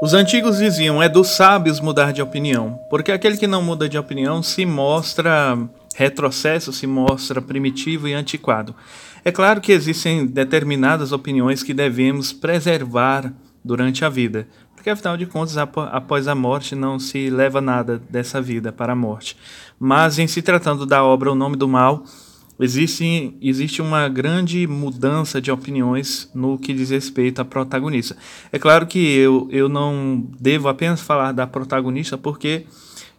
Os antigos diziam: é dos sábios mudar de opinião, porque aquele que não muda de opinião se mostra retrocesso, se mostra primitivo e antiquado. É claro que existem determinadas opiniões que devemos preservar durante a vida, porque afinal de contas, após a morte não se leva nada dessa vida para a morte. Mas em se tratando da obra O Nome do Mal, existe, existe uma grande mudança de opiniões no que diz respeito à protagonista. É claro que eu, eu não devo apenas falar da protagonista, porque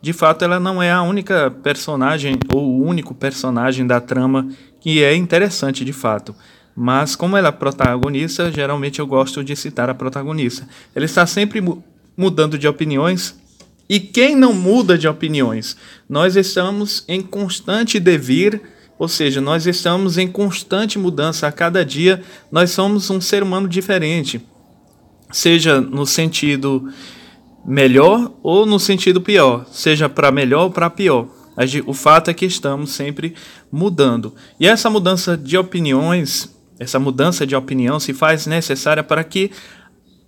de fato ela não é a única personagem ou o único personagem da trama que é interessante de fato. Mas como ela é protagonista, geralmente eu gosto de citar a protagonista. Ela está sempre mu mudando de opiniões. E quem não muda de opiniões? Nós estamos em constante devir ou seja, nós estamos em constante mudança a cada dia, nós somos um ser humano diferente, seja no sentido melhor ou no sentido pior, seja para melhor ou para pior. O fato é que estamos sempre mudando. E essa mudança de opiniões, essa mudança de opinião se faz necessária para que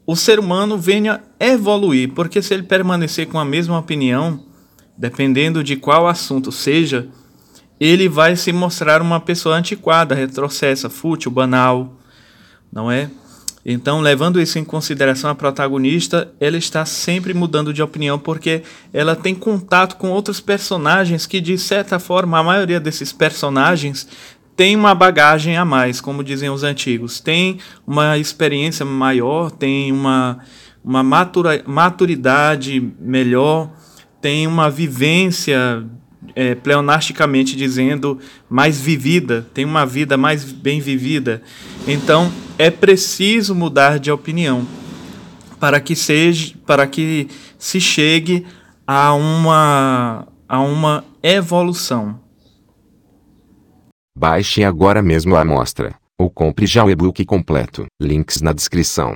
o ser humano venha evoluir, porque se ele permanecer com a mesma opinião, dependendo de qual assunto seja, ele vai se mostrar uma pessoa antiquada, retrocessa, fútil, banal, não é? Então, levando isso em consideração, a protagonista, ela está sempre mudando de opinião porque ela tem contato com outros personagens que, de certa forma, a maioria desses personagens tem uma bagagem a mais, como dizem os antigos, tem uma experiência maior, tem uma, uma matura, maturidade melhor, tem uma vivência é, pleonasticamente dizendo, mais vivida, tem uma vida mais bem vivida. Então, é preciso mudar de opinião para que seja, para que se chegue a uma a uma evolução. Baixe agora mesmo a amostra ou compre já o e-book completo. Links na descrição.